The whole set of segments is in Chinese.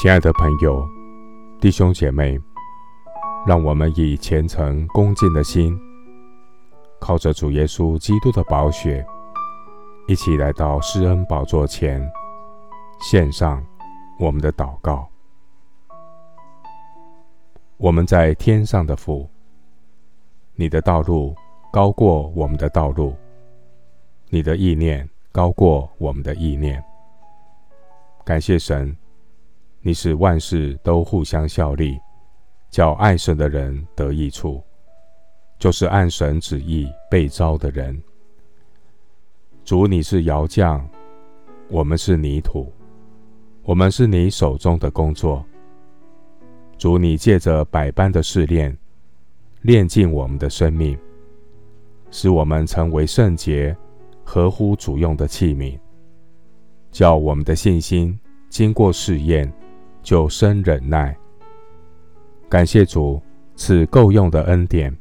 亲爱的朋友、弟兄姐妹，让我们以虔诚恭敬的心，靠着主耶稣基督的宝血，一起来到施恩宝座前，献上我们的祷告。我们在天上的父，你的道路高过我们的道路，你的意念高过我们的意念。感谢神，你使万事都互相效力，叫爱神的人得益处，就是按神旨意被召的人。主，你是窑匠，我们是泥土，我们是你手中的工作。主，你借着百般的试炼，炼尽我们的生命，使我们成为圣洁、合乎主用的器皿，叫我们的信心经过试验，就生忍耐。感谢主赐够用的恩典，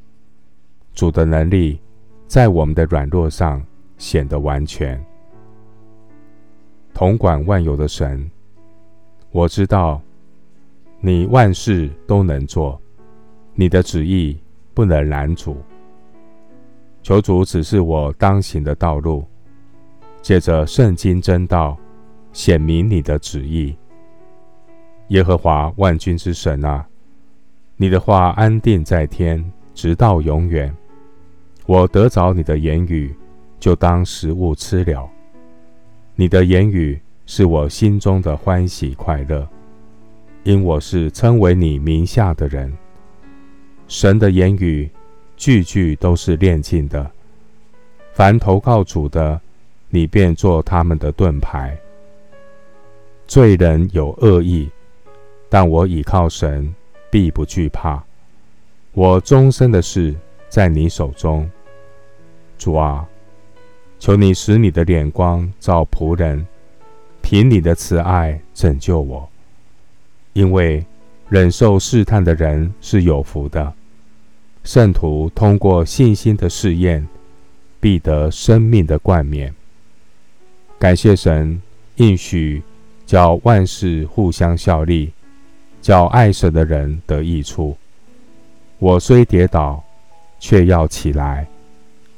主的能力在我们的软弱上显得完全。统管万有的神，我知道。你万事都能做，你的旨意不能拦阻。求主指示我当行的道路，借着圣经真道显明你的旨意。耶和华万军之神啊，你的话安定在天，直到永远。我得着你的言语，就当食物吃了。你的言语是我心中的欢喜快乐。因我是称为你名下的人，神的言语句句都是炼净的。凡投靠主的，你便做他们的盾牌。罪人有恶意，但我倚靠神，必不惧怕。我终身的事在你手中，主啊，求你使你的脸光照仆人，凭你的慈爱拯救我。因为忍受试探的人是有福的，圣徒通过信心的试验，必得生命的冠冕。感谢神应许，叫万事互相效力，叫爱神的人得益处。我虽跌倒，却要起来；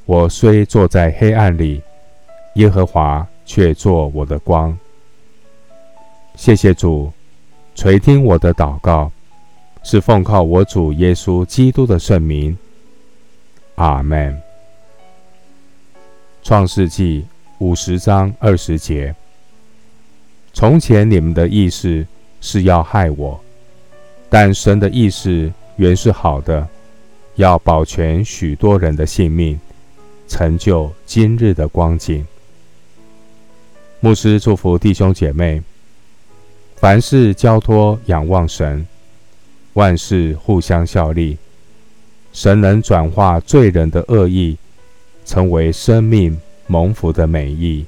我虽坐在黑暗里，耶和华却作我的光。谢谢主。垂听我的祷告，是奉靠我主耶稣基督的圣名。阿门。创世纪五十章二十节：从前你们的意思是要害我，但神的意思原是好的，要保全许多人的性命，成就今日的光景。牧师祝福弟兄姐妹。凡事交托仰望神，万事互相效力。神能转化罪人的恶意，成为生命蒙福的美意。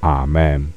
阿门。